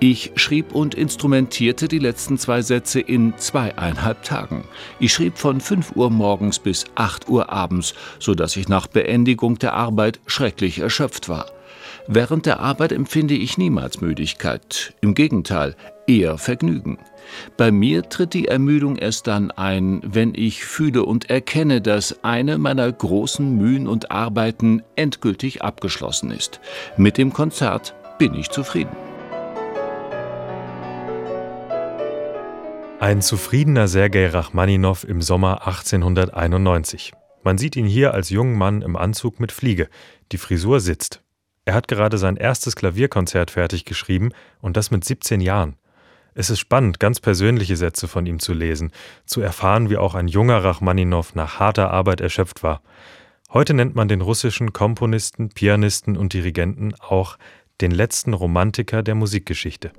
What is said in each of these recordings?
Ich schrieb und instrumentierte die letzten zwei Sätze in zweieinhalb Tagen. Ich schrieb von 5 Uhr morgens bis 8 Uhr abends, so dass ich nach Beendigung der Arbeit schrecklich erschöpft war. Während der Arbeit empfinde ich niemals Müdigkeit. Im Gegenteil, eher Vergnügen. Bei mir tritt die Ermüdung erst dann ein, wenn ich fühle und erkenne, dass eine meiner großen Mühen und Arbeiten endgültig abgeschlossen ist. Mit dem Konzert bin ich zufrieden. Ein zufriedener Sergei Rachmaninow im Sommer 1891. Man sieht ihn hier als jungen Mann im Anzug mit Fliege. Die Frisur sitzt. Er hat gerade sein erstes Klavierkonzert fertig geschrieben und das mit 17 Jahren. Es ist spannend, ganz persönliche Sätze von ihm zu lesen, zu erfahren, wie auch ein junger Rachmaninow nach harter Arbeit erschöpft war. Heute nennt man den russischen Komponisten, Pianisten und Dirigenten auch den letzten Romantiker der Musikgeschichte.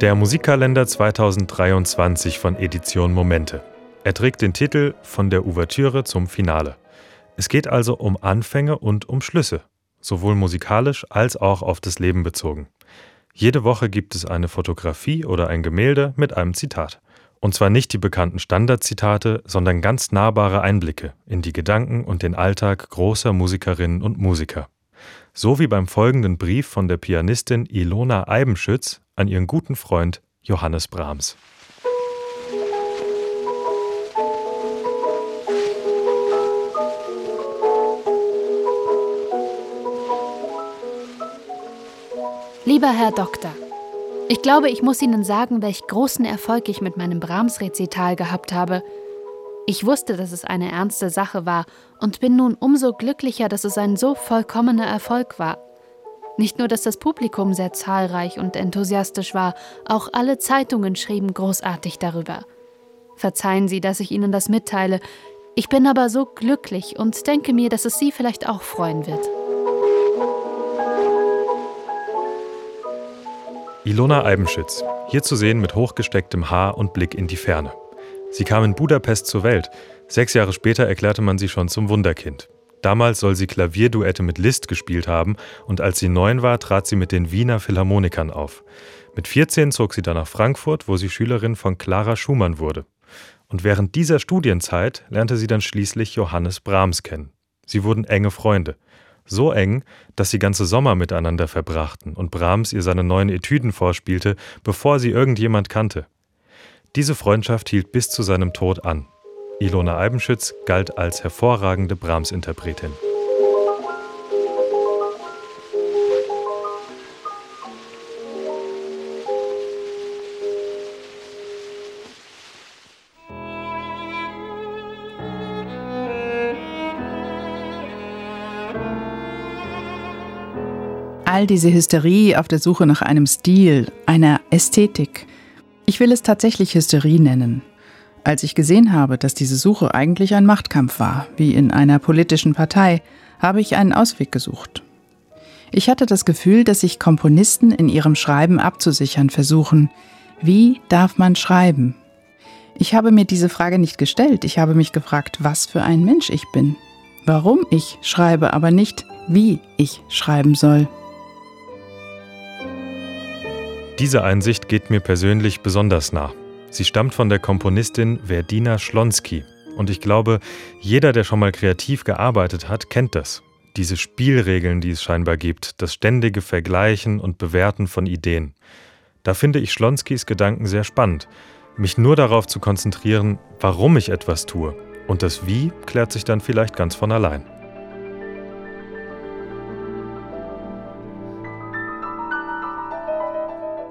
Der Musikkalender 2023 von Edition Momente. Er trägt den Titel Von der Ouvertüre zum Finale. Es geht also um Anfänge und um Schlüsse, sowohl musikalisch als auch auf das Leben bezogen. Jede Woche gibt es eine Fotografie oder ein Gemälde mit einem Zitat. Und zwar nicht die bekannten Standardzitate, sondern ganz nahbare Einblicke in die Gedanken und den Alltag großer Musikerinnen und Musiker. So wie beim folgenden Brief von der Pianistin Ilona Eibenschütz an ihren guten Freund Johannes Brahms. Lieber Herr Doktor, ich glaube, ich muss Ihnen sagen, welch großen Erfolg ich mit meinem Brahms-Rezital gehabt habe. Ich wusste, dass es eine ernste Sache war und bin nun umso glücklicher, dass es ein so vollkommener Erfolg war. Nicht nur, dass das Publikum sehr zahlreich und enthusiastisch war, auch alle Zeitungen schrieben großartig darüber. Verzeihen Sie, dass ich Ihnen das mitteile, ich bin aber so glücklich und denke mir, dass es Sie vielleicht auch freuen wird. Ilona Eibenschütz, hier zu sehen mit hochgestecktem Haar und Blick in die Ferne. Sie kam in Budapest zur Welt. Sechs Jahre später erklärte man sie schon zum Wunderkind. Damals soll sie Klavierduette mit Liszt gespielt haben und als sie neun war, trat sie mit den Wiener Philharmonikern auf. Mit 14 zog sie dann nach Frankfurt, wo sie Schülerin von Clara Schumann wurde. Und während dieser Studienzeit lernte sie dann schließlich Johannes Brahms kennen. Sie wurden enge Freunde. So eng, dass sie ganze Sommer miteinander verbrachten und Brahms ihr seine neuen Etüden vorspielte, bevor sie irgendjemand kannte. Diese Freundschaft hielt bis zu seinem Tod an. Ilona Eibenschütz galt als hervorragende Brahms-Interpretin. All diese Hysterie auf der Suche nach einem Stil, einer Ästhetik. Ich will es tatsächlich Hysterie nennen. Als ich gesehen habe, dass diese Suche eigentlich ein Machtkampf war, wie in einer politischen Partei, habe ich einen Ausweg gesucht. Ich hatte das Gefühl, dass sich Komponisten in ihrem Schreiben abzusichern versuchen. Wie darf man schreiben? Ich habe mir diese Frage nicht gestellt, ich habe mich gefragt, was für ein Mensch ich bin. Warum ich schreibe, aber nicht, wie ich schreiben soll. Diese Einsicht geht mir persönlich besonders nah. Sie stammt von der Komponistin Verdina Schlonsky. Und ich glaube, jeder, der schon mal kreativ gearbeitet hat, kennt das. Diese Spielregeln, die es scheinbar gibt, das ständige Vergleichen und Bewerten von Ideen. Da finde ich Schlonskys Gedanken sehr spannend. Mich nur darauf zu konzentrieren, warum ich etwas tue. Und das Wie klärt sich dann vielleicht ganz von allein.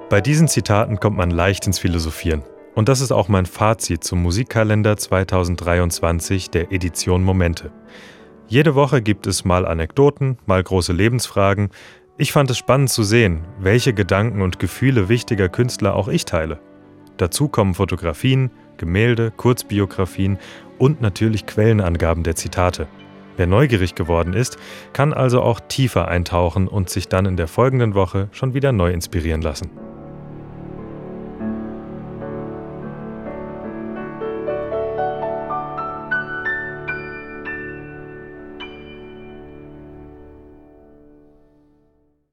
Bei diesen Zitaten kommt man leicht ins Philosophieren. Und das ist auch mein Fazit zum Musikkalender 2023 der Edition Momente. Jede Woche gibt es mal Anekdoten, mal große Lebensfragen. Ich fand es spannend zu sehen, welche Gedanken und Gefühle wichtiger Künstler auch ich teile. Dazu kommen Fotografien, Gemälde, Kurzbiografien und natürlich Quellenangaben der Zitate. Wer neugierig geworden ist, kann also auch tiefer eintauchen und sich dann in der folgenden Woche schon wieder neu inspirieren lassen.